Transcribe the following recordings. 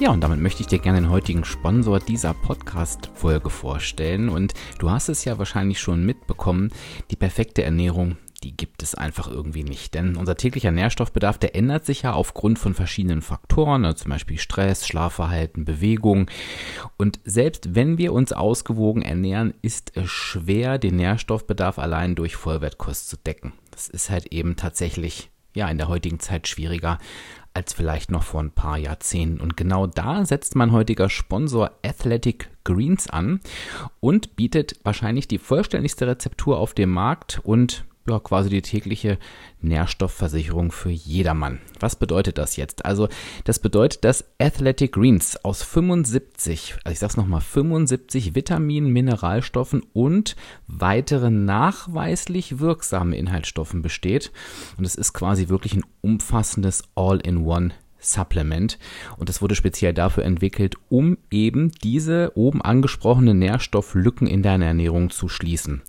Ja, und damit möchte ich dir gerne den heutigen Sponsor dieser Podcast-Folge vorstellen. Und du hast es ja wahrscheinlich schon mitbekommen, die perfekte Ernährung, die gibt es einfach irgendwie nicht. Denn unser täglicher Nährstoffbedarf, der ändert sich ja aufgrund von verschiedenen Faktoren, also zum Beispiel Stress, Schlafverhalten, Bewegung. Und selbst wenn wir uns ausgewogen ernähren, ist es schwer, den Nährstoffbedarf allein durch Vollwertkost zu decken. Das ist halt eben tatsächlich ja in der heutigen Zeit schwieriger als vielleicht noch vor ein paar Jahrzehnten. Und genau da setzt mein heutiger Sponsor Athletic Greens an und bietet wahrscheinlich die vollständigste Rezeptur auf dem Markt und ja, quasi die tägliche Nährstoffversicherung für jedermann. Was bedeutet das jetzt? Also, das bedeutet, dass Athletic Greens aus 75, also ich sag's nochmal, 75 Vitaminen, Mineralstoffen und weiteren nachweislich wirksamen Inhaltsstoffen besteht. Und es ist quasi wirklich ein umfassendes All-in-One Supplement und das wurde speziell dafür entwickelt, um eben diese oben angesprochenen Nährstofflücken in deiner Ernährung zu schließen.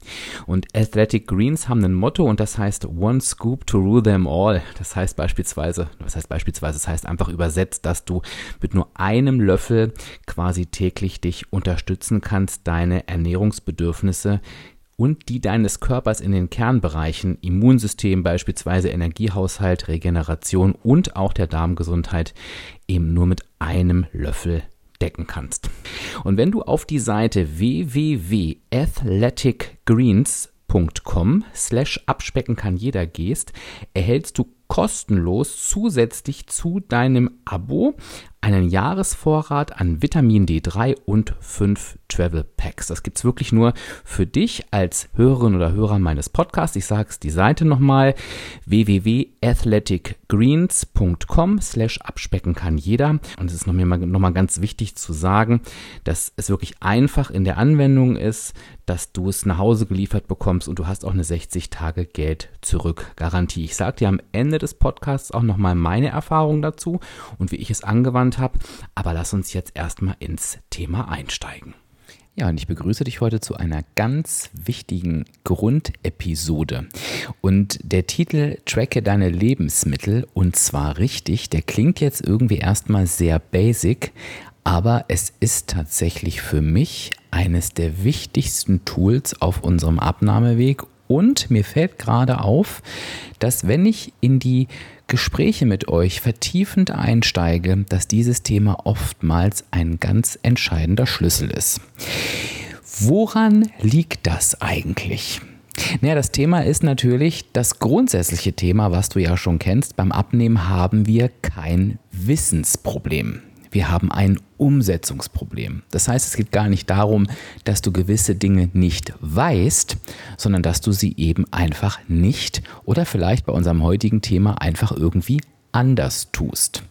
Und Athletic Greens haben ein Motto und das heißt One Scoop to rule them all. Das heißt beispielsweise, was heißt beispielsweise, das heißt einfach übersetzt, dass du mit nur einem Löffel quasi täglich dich unterstützen kannst, deine Ernährungsbedürfnisse und die deines Körpers in den Kernbereichen Immunsystem beispielsweise Energiehaushalt, Regeneration und auch der Darmgesundheit eben nur mit einem Löffel decken kannst. Und wenn du auf die Seite www.athleticgreens.com slash abspecken kann jeder gehst, erhältst du kostenlos zusätzlich zu deinem Abo einen Jahresvorrat an Vitamin D3 und 5 Travel Packs. Das gibt's wirklich nur für dich als Hörerin oder Hörer meines Podcasts. Ich sage es die Seite nochmal www.athleticgreens.com slash abspecken kann jeder. Und es ist nochmal noch mal ganz wichtig zu sagen, dass es wirklich einfach in der Anwendung ist, dass du es nach Hause geliefert bekommst und du hast auch eine 60 Tage Geld zurück Garantie. Ich sage dir am Ende des Podcasts auch nochmal meine Erfahrung dazu und wie ich es angewandt habe. Aber lass uns jetzt erstmal ins Thema einsteigen. Ja, und ich begrüße dich heute zu einer ganz wichtigen Grundepisode. Und der Titel Tracke deine Lebensmittel und zwar richtig, der klingt jetzt irgendwie erstmal sehr basic, aber es ist tatsächlich für mich eines der wichtigsten Tools auf unserem Abnahmeweg und mir fällt gerade auf, dass wenn ich in die Gespräche mit euch vertiefend einsteige, dass dieses Thema oftmals ein ganz entscheidender Schlüssel ist. Woran liegt das eigentlich? Naja, das Thema ist natürlich das grundsätzliche Thema, was du ja schon kennst. Beim Abnehmen haben wir kein Wissensproblem. Wir haben ein Umsetzungsproblem. Das heißt, es geht gar nicht darum, dass du gewisse Dinge nicht weißt, sondern dass du sie eben einfach nicht oder vielleicht bei unserem heutigen Thema einfach irgendwie anders tust.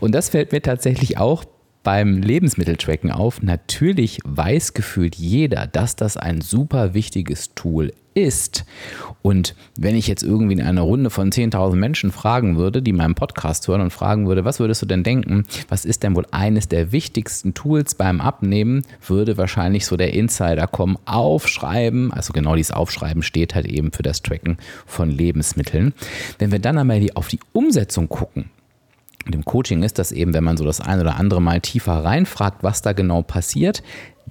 Und das fällt mir tatsächlich auch beim Lebensmitteltracken auf. Natürlich weiß gefühlt jeder, dass das ein super wichtiges Tool ist. Und wenn ich jetzt irgendwie in einer Runde von 10.000 Menschen fragen würde, die meinen Podcast hören und fragen würde, was würdest du denn denken, was ist denn wohl eines der wichtigsten Tools beim Abnehmen, würde wahrscheinlich so der Insider kommen, aufschreiben, also genau dieses Aufschreiben steht halt eben für das Tracken von Lebensmitteln. Wenn wir dann einmal auf die Umsetzung gucken, im Coaching ist das eben, wenn man so das ein oder andere Mal tiefer reinfragt, was da genau passiert,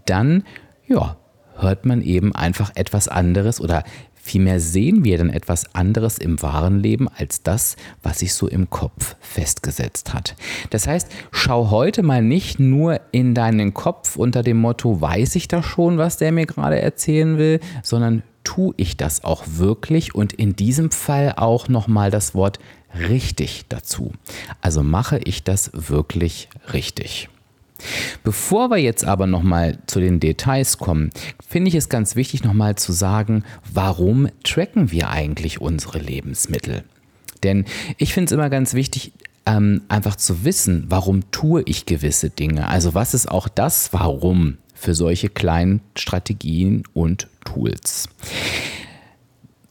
dann, ja, hört man eben einfach etwas anderes oder vielmehr sehen wir dann etwas anderes im wahren Leben als das, was sich so im Kopf festgesetzt hat. Das heißt, schau heute mal nicht nur in deinen Kopf unter dem Motto, weiß ich da schon, was der mir gerade erzählen will, sondern tue ich das auch wirklich und in diesem Fall auch nochmal das Wort richtig dazu. Also mache ich das wirklich richtig. Bevor wir jetzt aber nochmal zu den Details kommen, finde ich es ganz wichtig nochmal zu sagen, warum tracken wir eigentlich unsere Lebensmittel? Denn ich finde es immer ganz wichtig, ähm, einfach zu wissen, warum tue ich gewisse Dinge. Also was ist auch das Warum für solche kleinen Strategien und Tools.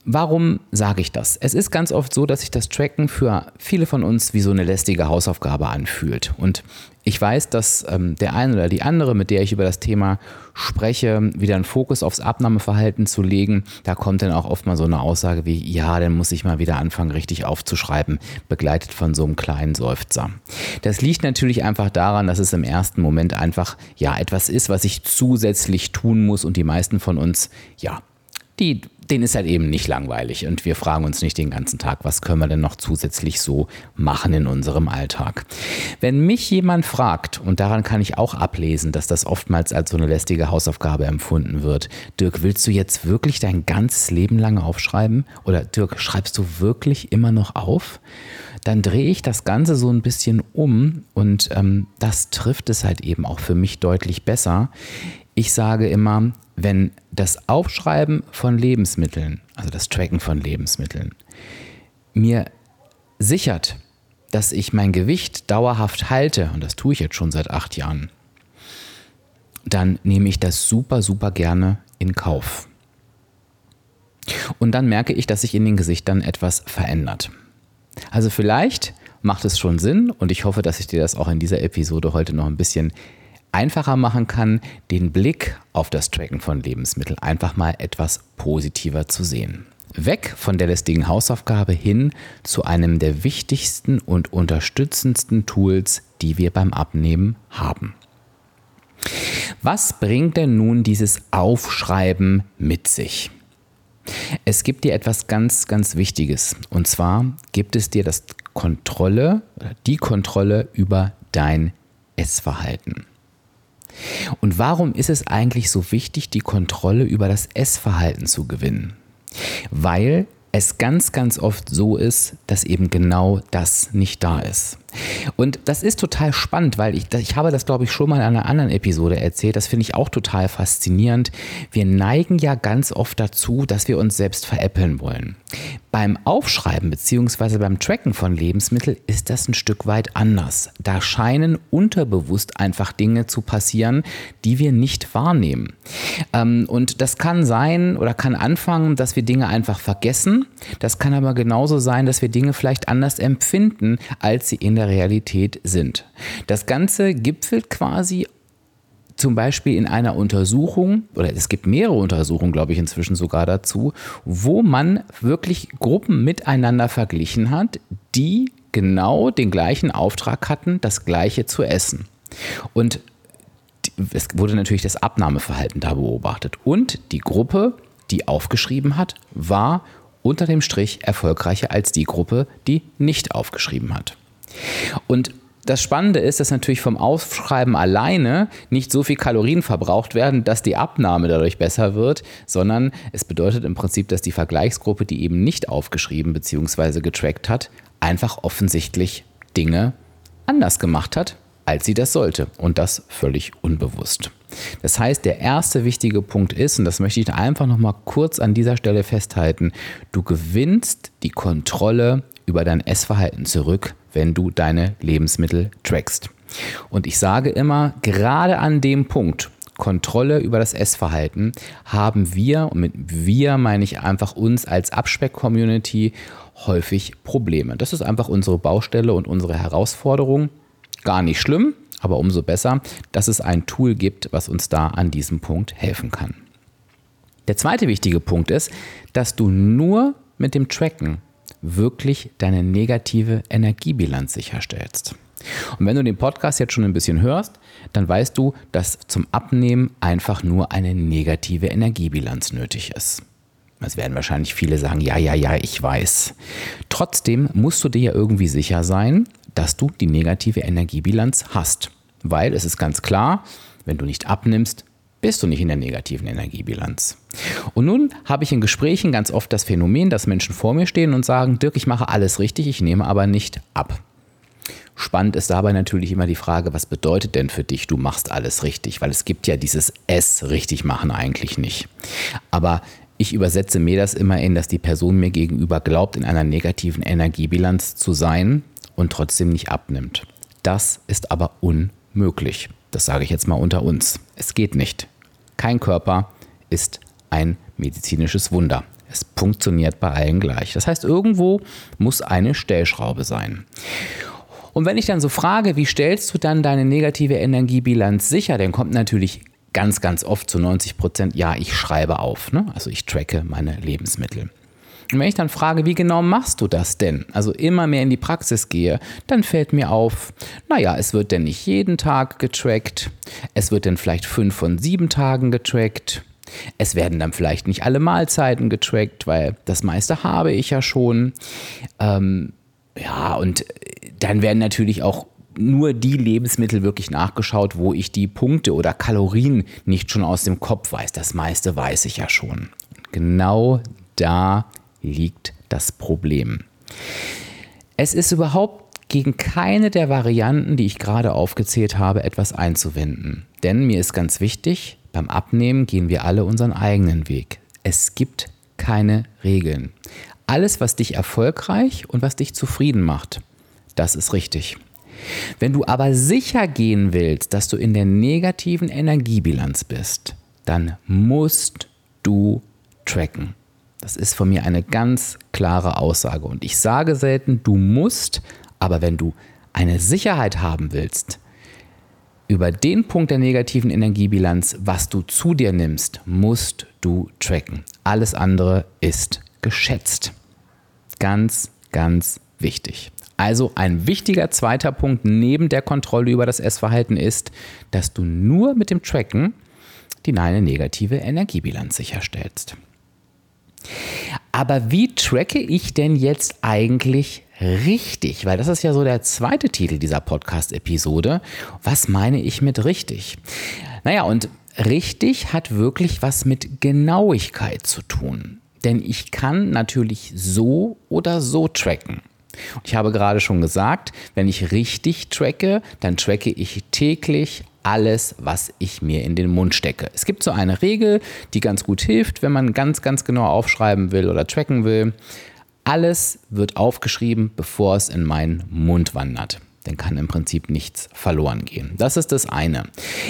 Warum sage ich das? Es ist ganz oft so, dass sich das Tracken für viele von uns wie so eine lästige Hausaufgabe anfühlt. Und ich weiß, dass ähm, der eine oder die andere, mit der ich über das Thema spreche, wieder einen Fokus aufs Abnahmeverhalten zu legen, da kommt dann auch oft mal so eine Aussage wie, ja, dann muss ich mal wieder anfangen, richtig aufzuschreiben, begleitet von so einem kleinen Seufzer. Das liegt natürlich einfach daran, dass es im ersten Moment einfach, ja, etwas ist, was ich zusätzlich tun muss und die meisten von uns, ja, die denen ist halt eben nicht langweilig und wir fragen uns nicht den ganzen Tag, was können wir denn noch zusätzlich so machen in unserem Alltag. Wenn mich jemand fragt, und daran kann ich auch ablesen, dass das oftmals als so eine lästige Hausaufgabe empfunden wird, Dirk, willst du jetzt wirklich dein ganzes Leben lang aufschreiben? Oder Dirk, schreibst du wirklich immer noch auf? Dann drehe ich das Ganze so ein bisschen um und ähm, das trifft es halt eben auch für mich deutlich besser. Ich sage immer, wenn das Aufschreiben von Lebensmitteln, also das Tracken von Lebensmitteln, mir sichert, dass ich mein Gewicht dauerhaft halte, und das tue ich jetzt schon seit acht Jahren, dann nehme ich das super, super gerne in Kauf. Und dann merke ich, dass sich in den Gesichtern etwas verändert. Also vielleicht macht es schon Sinn und ich hoffe, dass ich dir das auch in dieser Episode heute noch ein bisschen einfacher machen kann, den Blick auf das Tracken von Lebensmitteln einfach mal etwas positiver zu sehen. Weg von der lästigen Hausaufgabe hin zu einem der wichtigsten und unterstützendsten Tools, die wir beim Abnehmen haben. Was bringt denn nun dieses Aufschreiben mit sich? Es gibt dir etwas ganz, ganz Wichtiges. Und zwar gibt es dir das Kontrolle, die Kontrolle über dein Essverhalten. Und warum ist es eigentlich so wichtig, die Kontrolle über das Essverhalten zu gewinnen? Weil es ganz, ganz oft so ist, dass eben genau das nicht da ist. Und das ist total spannend, weil ich, ich habe das, glaube ich, schon mal in einer anderen Episode erzählt. Das finde ich auch total faszinierend. Wir neigen ja ganz oft dazu, dass wir uns selbst veräppeln wollen. Beim Aufschreiben bzw. beim Tracken von Lebensmitteln ist das ein Stück weit anders. Da scheinen unterbewusst einfach Dinge zu passieren, die wir nicht wahrnehmen. Ähm, und das kann sein oder kann anfangen, dass wir Dinge einfach vergessen. Das kann aber genauso sein, dass wir Dinge vielleicht anders empfinden, als sie in der Realität sind. Das Ganze gipfelt quasi zum Beispiel in einer Untersuchung, oder es gibt mehrere Untersuchungen, glaube ich, inzwischen sogar dazu, wo man wirklich Gruppen miteinander verglichen hat, die genau den gleichen Auftrag hatten, das gleiche zu essen. Und es wurde natürlich das Abnahmeverhalten da beobachtet. Und die Gruppe, die aufgeschrieben hat, war unter dem Strich erfolgreicher als die Gruppe, die nicht aufgeschrieben hat. Und das Spannende ist, dass natürlich vom Aufschreiben alleine nicht so viel Kalorien verbraucht werden, dass die Abnahme dadurch besser wird, sondern es bedeutet im Prinzip, dass die Vergleichsgruppe, die eben nicht aufgeschrieben bzw. getrackt hat, einfach offensichtlich Dinge anders gemacht hat, als sie das sollte. Und das völlig unbewusst. Das heißt, der erste wichtige Punkt ist, und das möchte ich einfach nochmal kurz an dieser Stelle festhalten, du gewinnst die Kontrolle über dein Essverhalten zurück, wenn du deine Lebensmittel trackst. Und ich sage immer, gerade an dem Punkt, Kontrolle über das Essverhalten, haben wir, und mit wir meine ich einfach uns als Abspeck-Community, häufig Probleme. Das ist einfach unsere Baustelle und unsere Herausforderung. Gar nicht schlimm, aber umso besser, dass es ein Tool gibt, was uns da an diesem Punkt helfen kann. Der zweite wichtige Punkt ist, dass du nur mit dem Tracken wirklich deine negative Energiebilanz sicherstellst. Und wenn du den Podcast jetzt schon ein bisschen hörst, dann weißt du, dass zum Abnehmen einfach nur eine negative Energiebilanz nötig ist. Es werden wahrscheinlich viele sagen, ja, ja, ja, ich weiß. Trotzdem musst du dir ja irgendwie sicher sein, dass du die negative Energiebilanz hast. Weil es ist ganz klar, wenn du nicht abnimmst, bist du nicht in der negativen Energiebilanz. Und nun habe ich in Gesprächen ganz oft das Phänomen, dass Menschen vor mir stehen und sagen, Dirk, ich mache alles richtig, ich nehme aber nicht ab. Spannend ist dabei natürlich immer die Frage, was bedeutet denn für dich, du machst alles richtig? Weil es gibt ja dieses S richtig machen eigentlich nicht. Aber ich übersetze mir das immer in, dass die Person mir gegenüber glaubt, in einer negativen Energiebilanz zu sein und trotzdem nicht abnimmt. Das ist aber unmöglich. Das sage ich jetzt mal unter uns. Es geht nicht. Kein Körper ist ein medizinisches Wunder. Es funktioniert bei allen gleich. Das heißt, irgendwo muss eine Stellschraube sein. Und wenn ich dann so frage, wie stellst du dann deine negative Energiebilanz sicher, dann kommt natürlich ganz, ganz oft zu 90 Prozent, ja, ich schreibe auf. Ne? Also ich tracke meine Lebensmittel. Und wenn ich dann frage, wie genau machst du das denn? Also immer mehr in die Praxis gehe, dann fällt mir auf, naja, es wird denn nicht jeden Tag getrackt, es wird dann vielleicht fünf von sieben Tagen getrackt. Es werden dann vielleicht nicht alle Mahlzeiten getrackt, weil das meiste habe ich ja schon. Ähm, ja, und dann werden natürlich auch nur die Lebensmittel wirklich nachgeschaut, wo ich die Punkte oder Kalorien nicht schon aus dem Kopf weiß. Das meiste weiß ich ja schon. Genau da liegt das Problem. Es ist überhaupt gegen keine der Varianten, die ich gerade aufgezählt habe, etwas einzuwenden. Denn mir ist ganz wichtig, beim Abnehmen gehen wir alle unseren eigenen Weg. Es gibt keine Regeln. Alles, was dich erfolgreich und was dich zufrieden macht, das ist richtig. Wenn du aber sicher gehen willst, dass du in der negativen Energiebilanz bist, dann musst du tracken. Das ist von mir eine ganz klare Aussage. Und ich sage selten, du musst, aber wenn du eine Sicherheit haben willst, über den Punkt der negativen Energiebilanz, was du zu dir nimmst, musst du tracken. Alles andere ist geschätzt. Ganz, ganz wichtig. Also ein wichtiger zweiter Punkt neben der Kontrolle über das Essverhalten ist, dass du nur mit dem Tracken die deine negative Energiebilanz sicherstellst. Aber wie tracke ich denn jetzt eigentlich richtig? Weil das ist ja so der zweite Titel dieser Podcast-Episode. Was meine ich mit richtig? Naja, und richtig hat wirklich was mit Genauigkeit zu tun. Denn ich kann natürlich so oder so tracken. ich habe gerade schon gesagt, wenn ich richtig tracke, dann tracke ich täglich alles, was ich mir in den Mund stecke. Es gibt so eine Regel, die ganz gut hilft, wenn man ganz, ganz genau aufschreiben will oder tracken will. Alles wird aufgeschrieben, bevor es in meinen Mund wandert. Dann kann im Prinzip nichts verloren gehen. Das ist das eine.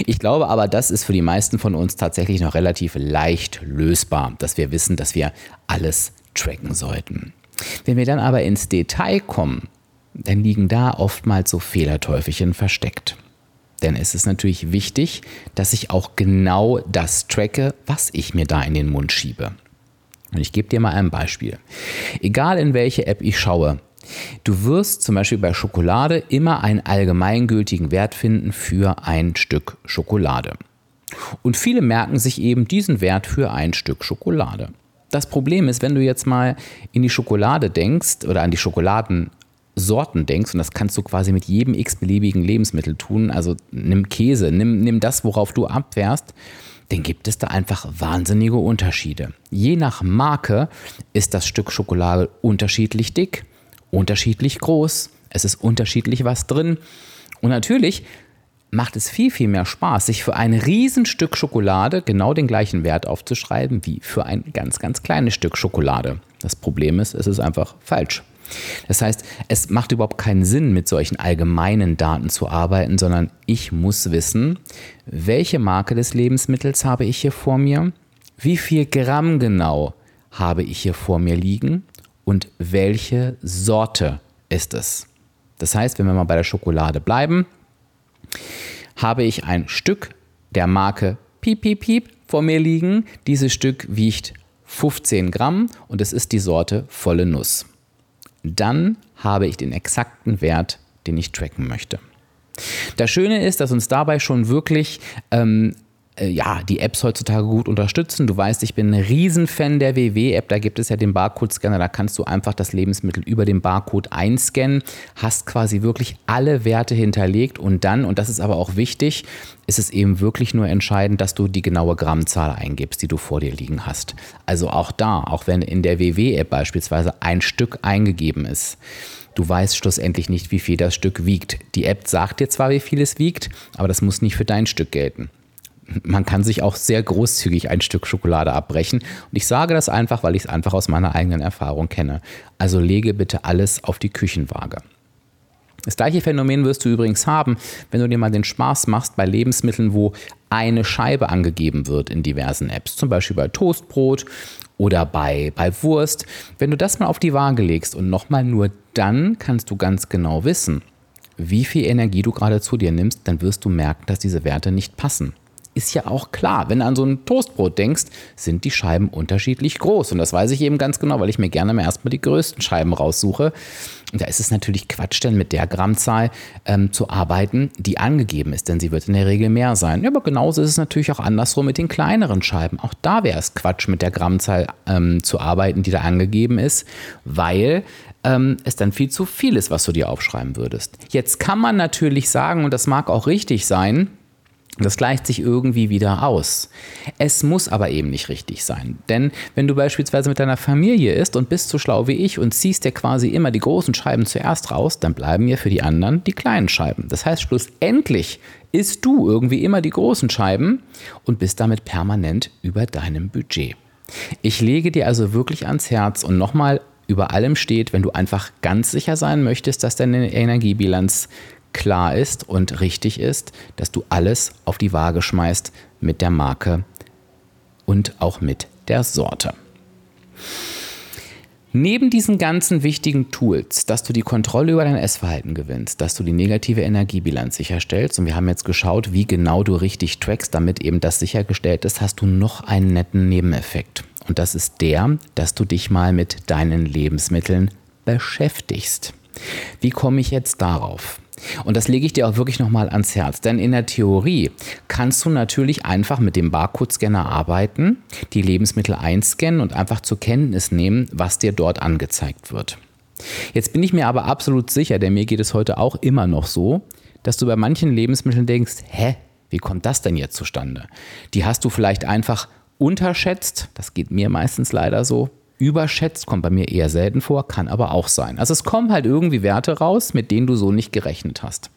Ich glaube aber, das ist für die meisten von uns tatsächlich noch relativ leicht lösbar, dass wir wissen, dass wir alles tracken sollten. Wenn wir dann aber ins Detail kommen, dann liegen da oftmals so Fehlerteufelchen versteckt. Denn es ist natürlich wichtig, dass ich auch genau das tracke, was ich mir da in den Mund schiebe. Und ich gebe dir mal ein Beispiel. Egal in welche App ich schaue, du wirst zum Beispiel bei Schokolade immer einen allgemeingültigen Wert finden für ein Stück Schokolade. Und viele merken sich eben diesen Wert für ein Stück Schokolade. Das Problem ist, wenn du jetzt mal in die Schokolade denkst oder an die Schokoladen Sorten denkst, und das kannst du quasi mit jedem x-beliebigen Lebensmittel tun, also nimm Käse, nimm, nimm das, worauf du abwehrst, dann gibt es da einfach wahnsinnige Unterschiede. Je nach Marke ist das Stück Schokolade unterschiedlich dick, unterschiedlich groß, es ist unterschiedlich was drin. Und natürlich macht es viel, viel mehr Spaß, sich für ein Riesenstück Schokolade genau den gleichen Wert aufzuschreiben wie für ein ganz, ganz kleines Stück Schokolade. Das Problem ist, es ist einfach falsch. Das heißt, es macht überhaupt keinen Sinn, mit solchen allgemeinen Daten zu arbeiten, sondern ich muss wissen, welche Marke des Lebensmittels habe ich hier vor mir, wie viel Gramm genau habe ich hier vor mir liegen und welche Sorte ist es. Das heißt, wenn wir mal bei der Schokolade bleiben, habe ich ein Stück der Marke Piep Piep Piep vor mir liegen. Dieses Stück wiegt 15 Gramm und es ist die Sorte volle Nuss dann habe ich den exakten Wert, den ich tracken möchte. Das Schöne ist, dass uns dabei schon wirklich ähm, äh, ja, die Apps heutzutage gut unterstützen. Du weißt, ich bin ein Riesenfan der WW-App. Da gibt es ja den Barcode-Scanner. Da kannst du einfach das Lebensmittel über den Barcode einscannen, hast quasi wirklich alle Werte hinterlegt und dann, und das ist aber auch wichtig, ist es eben wirklich nur entscheidend, dass du die genaue Grammzahl eingibst, die du vor dir liegen hast. Also auch da, auch wenn in der WW-App beispielsweise ein Stück eingegeben ist, Du weißt schlussendlich nicht, wie viel das Stück wiegt. Die App sagt dir zwar, wie viel es wiegt, aber das muss nicht für dein Stück gelten man kann sich auch sehr großzügig ein Stück Schokolade abbrechen. Und ich sage das einfach, weil ich es einfach aus meiner eigenen Erfahrung kenne. Also lege bitte alles auf die Küchenwaage. Das gleiche Phänomen wirst du übrigens haben, wenn du dir mal den Spaß machst bei Lebensmitteln, wo eine Scheibe angegeben wird in diversen Apps, zum Beispiel bei Toastbrot oder bei, bei Wurst. Wenn du das mal auf die Waage legst und nochmal nur dann kannst du ganz genau wissen, wie viel Energie du gerade zu dir nimmst, dann wirst du merken, dass diese Werte nicht passen ist ja auch klar. Wenn du an so ein Toastbrot denkst, sind die Scheiben unterschiedlich groß. Und das weiß ich eben ganz genau, weil ich mir gerne mal erstmal die größten Scheiben raussuche. Und da ist es natürlich Quatsch, denn mit der Grammzahl ähm, zu arbeiten, die angegeben ist, denn sie wird in der Regel mehr sein. Aber genauso ist es natürlich auch andersrum mit den kleineren Scheiben. Auch da wäre es Quatsch, mit der Grammzahl ähm, zu arbeiten, die da angegeben ist, weil ähm, es dann viel zu viel ist, was du dir aufschreiben würdest. Jetzt kann man natürlich sagen, und das mag auch richtig sein, das gleicht sich irgendwie wieder aus. Es muss aber eben nicht richtig sein. Denn wenn du beispielsweise mit deiner Familie isst und bist so schlau wie ich und ziehst dir quasi immer die großen Scheiben zuerst raus, dann bleiben ja für die anderen die kleinen Scheiben. Das heißt, schlussendlich isst du irgendwie immer die großen Scheiben und bist damit permanent über deinem Budget. Ich lege dir also wirklich ans Herz und nochmal über allem steht, wenn du einfach ganz sicher sein möchtest, dass deine Energiebilanz klar ist und richtig ist, dass du alles auf die Waage schmeißt mit der Marke und auch mit der Sorte. Neben diesen ganzen wichtigen Tools, dass du die Kontrolle über dein Essverhalten gewinnst, dass du die negative Energiebilanz sicherstellst, und wir haben jetzt geschaut, wie genau du richtig trackst, damit eben das sichergestellt ist, hast du noch einen netten Nebeneffekt. Und das ist der, dass du dich mal mit deinen Lebensmitteln beschäftigst. Wie komme ich jetzt darauf? Und das lege ich dir auch wirklich nochmal ans Herz. Denn in der Theorie kannst du natürlich einfach mit dem Barcode-Scanner arbeiten, die Lebensmittel einscannen und einfach zur Kenntnis nehmen, was dir dort angezeigt wird. Jetzt bin ich mir aber absolut sicher, denn mir geht es heute auch immer noch so, dass du bei manchen Lebensmitteln denkst, hä, wie kommt das denn jetzt zustande? Die hast du vielleicht einfach unterschätzt, das geht mir meistens leider so, überschätzt, kommt bei mir eher selten vor, kann aber auch sein. Also es kommen halt irgendwie Werte raus, mit denen du so nicht gerechnet hast.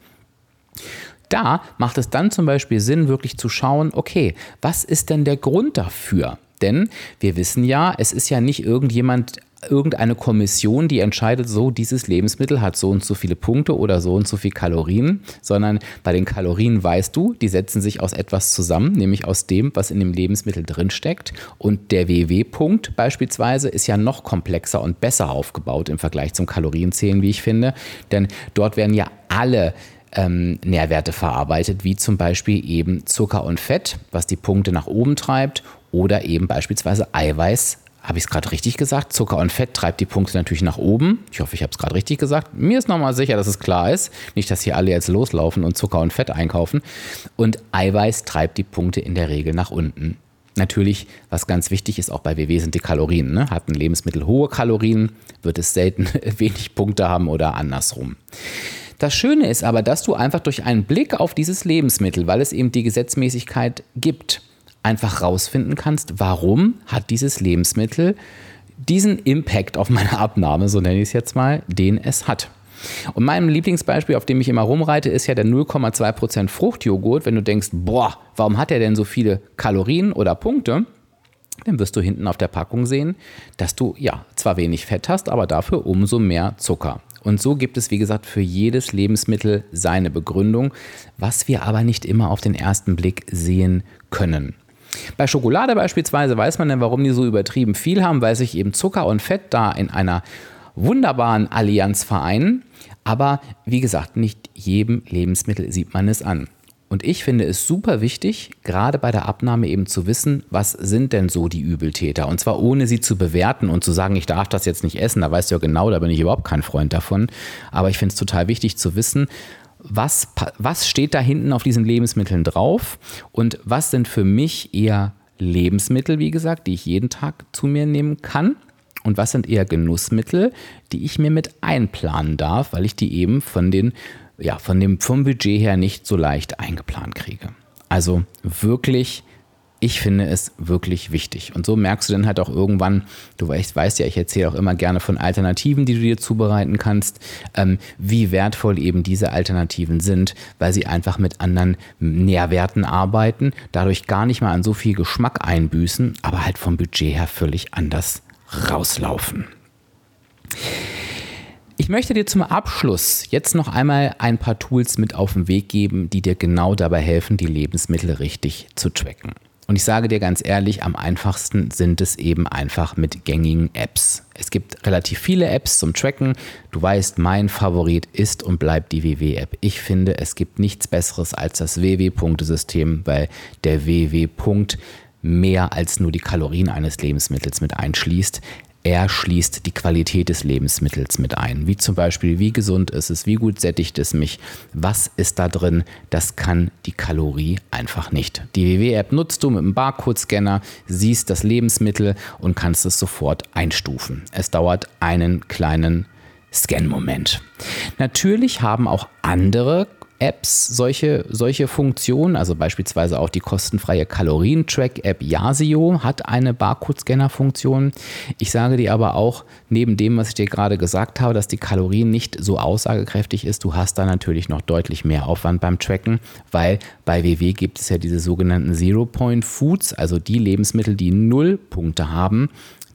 Da macht es dann zum Beispiel Sinn, wirklich zu schauen, okay, was ist denn der Grund dafür? Denn wir wissen ja, es ist ja nicht irgendjemand irgendeine Kommission, die entscheidet, so dieses Lebensmittel hat so und so viele Punkte oder so und so viele Kalorien, sondern bei den Kalorien weißt du, die setzen sich aus etwas zusammen, nämlich aus dem, was in dem Lebensmittel drinsteckt. Und der WW-Punkt beispielsweise ist ja noch komplexer und besser aufgebaut im Vergleich zum Kalorienzählen, wie ich finde, denn dort werden ja alle ähm, Nährwerte verarbeitet, wie zum Beispiel eben Zucker und Fett, was die Punkte nach oben treibt, oder eben beispielsweise Eiweiß, habe ich es gerade richtig gesagt? Zucker und Fett treibt die Punkte natürlich nach oben. Ich hoffe, ich habe es gerade richtig gesagt. Mir ist nochmal sicher, dass es klar ist. Nicht, dass hier alle jetzt loslaufen und Zucker und Fett einkaufen. Und Eiweiß treibt die Punkte in der Regel nach unten. Natürlich, was ganz wichtig ist, auch bei WW sind die Kalorien. Ne? Hat ein Lebensmittel hohe Kalorien, wird es selten wenig Punkte haben oder andersrum. Das Schöne ist aber, dass du einfach durch einen Blick auf dieses Lebensmittel, weil es eben die Gesetzmäßigkeit gibt, einfach rausfinden kannst, warum hat dieses Lebensmittel diesen Impact auf meine Abnahme, so nenne ich es jetzt mal, den es hat. Und mein Lieblingsbeispiel, auf dem ich immer rumreite, ist ja der 0,2% Fruchtjoghurt. Wenn du denkst, boah, warum hat er denn so viele Kalorien oder Punkte? Dann wirst du hinten auf der Packung sehen, dass du ja zwar wenig Fett hast, aber dafür umso mehr Zucker. Und so gibt es, wie gesagt, für jedes Lebensmittel seine Begründung, was wir aber nicht immer auf den ersten Blick sehen können. Bei Schokolade beispielsweise weiß man denn, warum die so übertrieben viel haben, weil sich eben Zucker und Fett da in einer wunderbaren Allianz vereinen. Aber wie gesagt, nicht jedem Lebensmittel sieht man es an. Und ich finde es super wichtig, gerade bei der Abnahme eben zu wissen, was sind denn so die Übeltäter. Und zwar ohne sie zu bewerten und zu sagen, ich darf das jetzt nicht essen. Da weißt du ja genau, da bin ich überhaupt kein Freund davon. Aber ich finde es total wichtig zu wissen, was, was steht da hinten auf diesen Lebensmitteln drauf und was sind für mich eher Lebensmittel, wie gesagt, die ich jeden Tag zu mir nehmen kann und was sind eher Genussmittel, die ich mir mit einplanen darf, weil ich die eben von den ja, von dem vom Budget her nicht so leicht eingeplant kriege. Also wirklich ich finde es wirklich wichtig. Und so merkst du dann halt auch irgendwann, du weißt, weißt ja, ich erzähle auch immer gerne von Alternativen, die du dir zubereiten kannst, ähm, wie wertvoll eben diese Alternativen sind, weil sie einfach mit anderen Nährwerten arbeiten, dadurch gar nicht mal an so viel Geschmack einbüßen, aber halt vom Budget her völlig anders rauslaufen. Ich möchte dir zum Abschluss jetzt noch einmal ein paar Tools mit auf den Weg geben, die dir genau dabei helfen, die Lebensmittel richtig zu tracken. Und ich sage dir ganz ehrlich, am einfachsten sind es eben einfach mit gängigen Apps. Es gibt relativ viele Apps zum Tracken. Du weißt, mein Favorit ist und bleibt die WW-App. Ich finde, es gibt nichts Besseres als das WW-Punktesystem, weil der WW-Punkt mehr als nur die Kalorien eines Lebensmittels mit einschließt er schließt die Qualität des Lebensmittels mit ein. Wie zum Beispiel, wie gesund ist es, wie gut sättigt es mich, was ist da drin, das kann die Kalorie einfach nicht. Die WW-App nutzt du mit dem Barcode-Scanner, siehst das Lebensmittel und kannst es sofort einstufen. Es dauert einen kleinen Scan-Moment. Natürlich haben auch andere Apps solche, solche Funktionen, also beispielsweise auch die kostenfreie Kalorien-Track-App Yasio hat eine Barcode-Scanner-Funktion. Ich sage dir aber auch, neben dem, was ich dir gerade gesagt habe, dass die Kalorien nicht so aussagekräftig ist, du hast da natürlich noch deutlich mehr Aufwand beim Tracken, weil bei WW gibt es ja diese sogenannten Zero-Point-Foods, also die Lebensmittel, die null Punkte haben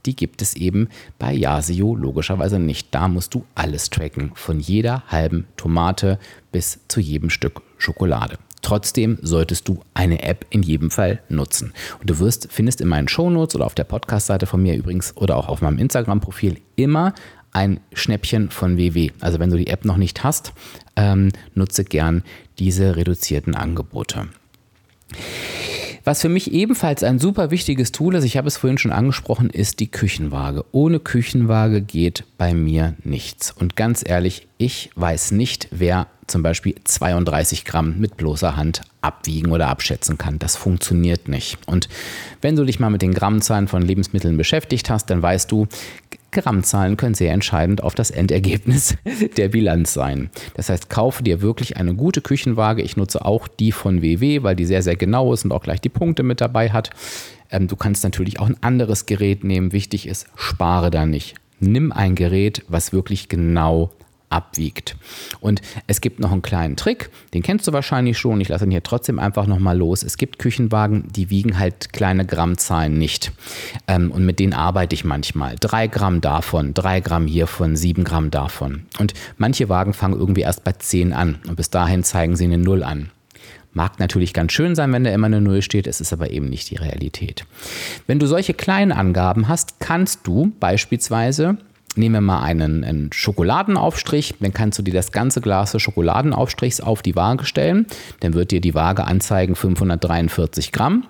die gibt es eben bei Yasio logischerweise nicht. Da musst du alles tracken, von jeder halben Tomate bis zu jedem Stück Schokolade. Trotzdem solltest du eine App in jedem Fall nutzen. Und du wirst, findest in meinen Shownotes oder auf der Podcast-Seite von mir übrigens oder auch auf meinem Instagram-Profil immer ein Schnäppchen von WW. Also wenn du die App noch nicht hast, ähm, nutze gern diese reduzierten Angebote. Was für mich ebenfalls ein super wichtiges Tool ist, ich habe es vorhin schon angesprochen, ist die Küchenwaage. Ohne Küchenwaage geht bei mir nichts. Und ganz ehrlich, ich weiß nicht, wer zum Beispiel 32 Gramm mit bloßer Hand abwiegen oder abschätzen kann. Das funktioniert nicht. Und wenn du dich mal mit den Grammzahlen von Lebensmitteln beschäftigt hast, dann weißt du, Grammzahlen können sehr entscheidend auf das Endergebnis der Bilanz sein. Das heißt, kaufe dir wirklich eine gute Küchenwaage. Ich nutze auch die von WW, weil die sehr, sehr genau ist und auch gleich die Punkte mit dabei hat. Ähm, du kannst natürlich auch ein anderes Gerät nehmen. Wichtig ist, spare da nicht. Nimm ein Gerät, was wirklich genau abwiegt. Und es gibt noch einen kleinen Trick, den kennst du wahrscheinlich schon. Ich lasse ihn hier trotzdem einfach nochmal los. Es gibt Küchenwagen, die wiegen halt kleine Grammzahlen nicht. Ähm, und mit denen arbeite ich manchmal. Drei Gramm davon, drei Gramm hiervon, sieben Gramm davon. Und manche Wagen fangen irgendwie erst bei zehn an. Und bis dahin zeigen sie eine Null an. Mag natürlich ganz schön sein, wenn da immer eine Null steht, es ist aber eben nicht die Realität. Wenn du solche kleinen Angaben hast, kannst du beispielsweise Nehmen wir mal einen, einen, Schokoladenaufstrich, dann kannst du dir das ganze Glas des Schokoladenaufstrichs auf die Waage stellen. Dann wird dir die Waage anzeigen 543 Gramm.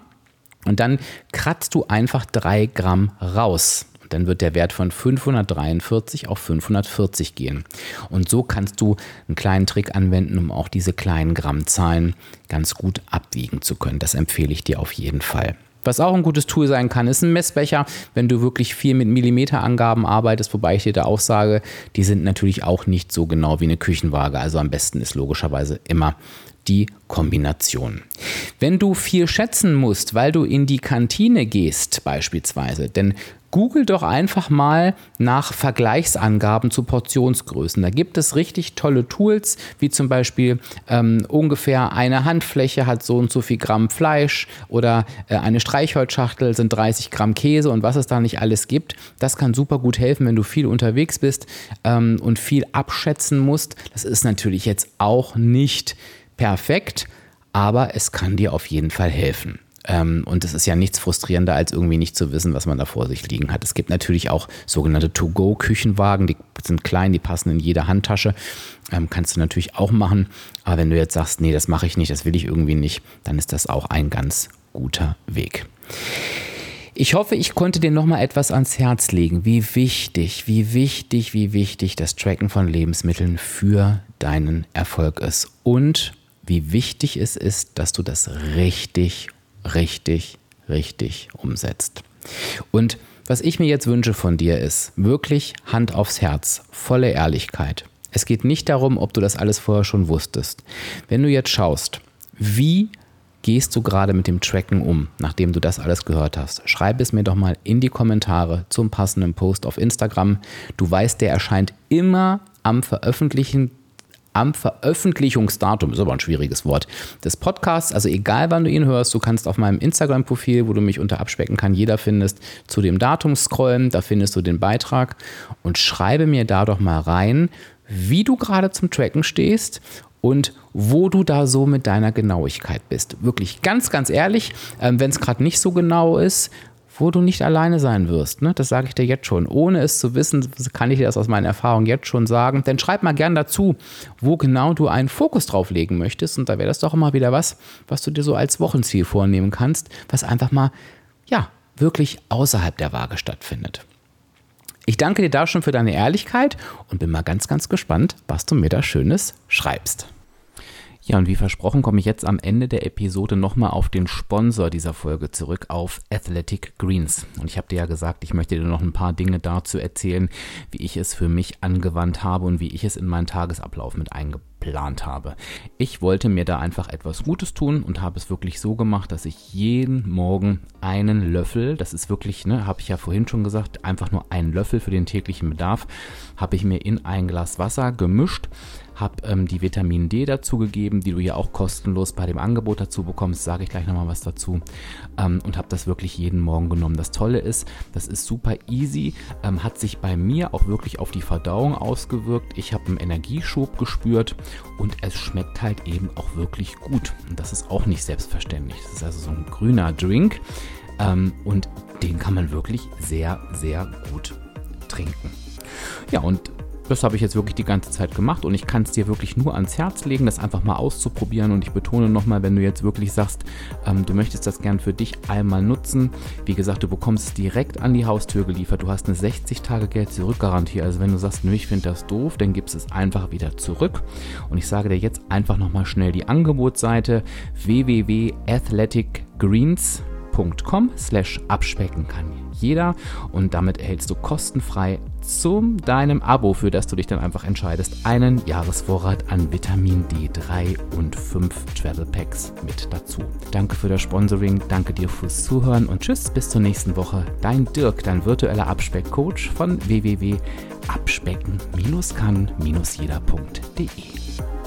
Und dann kratzt du einfach 3 Gramm raus. Dann wird der Wert von 543 auf 540 gehen. Und so kannst du einen kleinen Trick anwenden, um auch diese kleinen Grammzahlen ganz gut abwiegen zu können. Das empfehle ich dir auf jeden Fall. Was auch ein gutes Tool sein kann, ist ein Messbecher, wenn du wirklich viel mit Millimeterangaben arbeitest, wobei ich dir da auch sage, die sind natürlich auch nicht so genau wie eine Küchenwaage. Also am besten ist logischerweise immer die Kombination. Wenn du viel schätzen musst, weil du in die Kantine gehst beispielsweise, denn Google doch einfach mal nach Vergleichsangaben zu Portionsgrößen. Da gibt es richtig tolle Tools, wie zum Beispiel ähm, ungefähr eine Handfläche hat so und so viel Gramm Fleisch oder äh, eine Streichholzschachtel sind 30 Gramm Käse und was es da nicht alles gibt. Das kann super gut helfen, wenn du viel unterwegs bist ähm, und viel abschätzen musst. Das ist natürlich jetzt auch nicht perfekt, aber es kann dir auf jeden Fall helfen. Ähm, und es ist ja nichts frustrierender, als irgendwie nicht zu wissen, was man da vor sich liegen hat. Es gibt natürlich auch sogenannte To-Go-Küchenwagen, die sind klein, die passen in jede Handtasche. Ähm, kannst du natürlich auch machen. Aber wenn du jetzt sagst, nee, das mache ich nicht, das will ich irgendwie nicht, dann ist das auch ein ganz guter Weg. Ich hoffe, ich konnte dir nochmal etwas ans Herz legen, wie wichtig, wie wichtig, wie wichtig das Tracken von Lebensmitteln für deinen Erfolg ist und wie wichtig es ist, dass du das richtig richtig, richtig umsetzt. Und was ich mir jetzt wünsche von dir ist wirklich Hand aufs Herz, volle Ehrlichkeit. Es geht nicht darum, ob du das alles vorher schon wusstest. Wenn du jetzt schaust, wie gehst du gerade mit dem Tracken um, nachdem du das alles gehört hast? Schreib es mir doch mal in die Kommentare zum passenden Post auf Instagram. Du weißt, der erscheint immer am Veröffentlichen am Veröffentlichungsdatum, ist aber ein schwieriges Wort, des Podcasts. Also egal wann du ihn hörst, du kannst auf meinem Instagram-Profil, wo du mich unter Abspecken kann, jeder findest, zu dem Datum scrollen, da findest du den Beitrag und schreibe mir da doch mal rein, wie du gerade zum Tracken stehst und wo du da so mit deiner Genauigkeit bist. Wirklich ganz, ganz ehrlich, ähm, wenn es gerade nicht so genau ist, wo du nicht alleine sein wirst. Ne? Das sage ich dir jetzt schon. Ohne es zu wissen, kann ich dir das aus meiner Erfahrung jetzt schon sagen. Denn schreib mal gern dazu, wo genau du einen Fokus drauf legen möchtest. Und da wäre das doch immer wieder was, was du dir so als Wochenziel vornehmen kannst, was einfach mal, ja, wirklich außerhalb der Waage stattfindet. Ich danke dir da schon für deine Ehrlichkeit und bin mal ganz, ganz gespannt, was du mir da Schönes schreibst. Ja, und wie versprochen komme ich jetzt am Ende der Episode nochmal auf den Sponsor dieser Folge zurück, auf Athletic Greens. Und ich habe dir ja gesagt, ich möchte dir noch ein paar Dinge dazu erzählen, wie ich es für mich angewandt habe und wie ich es in meinen Tagesablauf mit eingeplant habe. Ich wollte mir da einfach etwas Gutes tun und habe es wirklich so gemacht, dass ich jeden Morgen einen Löffel, das ist wirklich, ne, habe ich ja vorhin schon gesagt, einfach nur einen Löffel für den täglichen Bedarf, habe ich mir in ein Glas Wasser gemischt habe ähm, die Vitamin D dazugegeben, die du ja auch kostenlos bei dem Angebot dazu bekommst, sage ich gleich nochmal was dazu ähm, und habe das wirklich jeden Morgen genommen. Das Tolle ist, das ist super easy, ähm, hat sich bei mir auch wirklich auf die Verdauung ausgewirkt. Ich habe einen Energieschub gespürt und es schmeckt halt eben auch wirklich gut. Und das ist auch nicht selbstverständlich. Das ist also so ein grüner Drink ähm, und den kann man wirklich sehr, sehr gut trinken. Ja, und das habe ich jetzt wirklich die ganze Zeit gemacht und ich kann es dir wirklich nur ans Herz legen, das einfach mal auszuprobieren. Und ich betone nochmal, wenn du jetzt wirklich sagst, ähm, du möchtest das gern für dich einmal nutzen. Wie gesagt, du bekommst es direkt an die Haustür geliefert. Du hast eine 60-Tage-Geld-Zurück-Garantie. Also wenn du sagst, nö, ich finde das doof, dann gibst es einfach wieder zurück. Und ich sage dir jetzt einfach nochmal schnell die Angebotsseite www.athleticgreens.com slash abspecken kann jeder und damit erhältst du kostenfrei zu deinem Abo, für das du dich dann einfach entscheidest, einen Jahresvorrat an Vitamin D3 und 5 Travel Packs mit dazu. Danke für das Sponsoring, danke dir fürs Zuhören und tschüss, bis zur nächsten Woche. Dein Dirk, dein virtueller Abspeckcoach von www.abspecken-kann-jeder.de.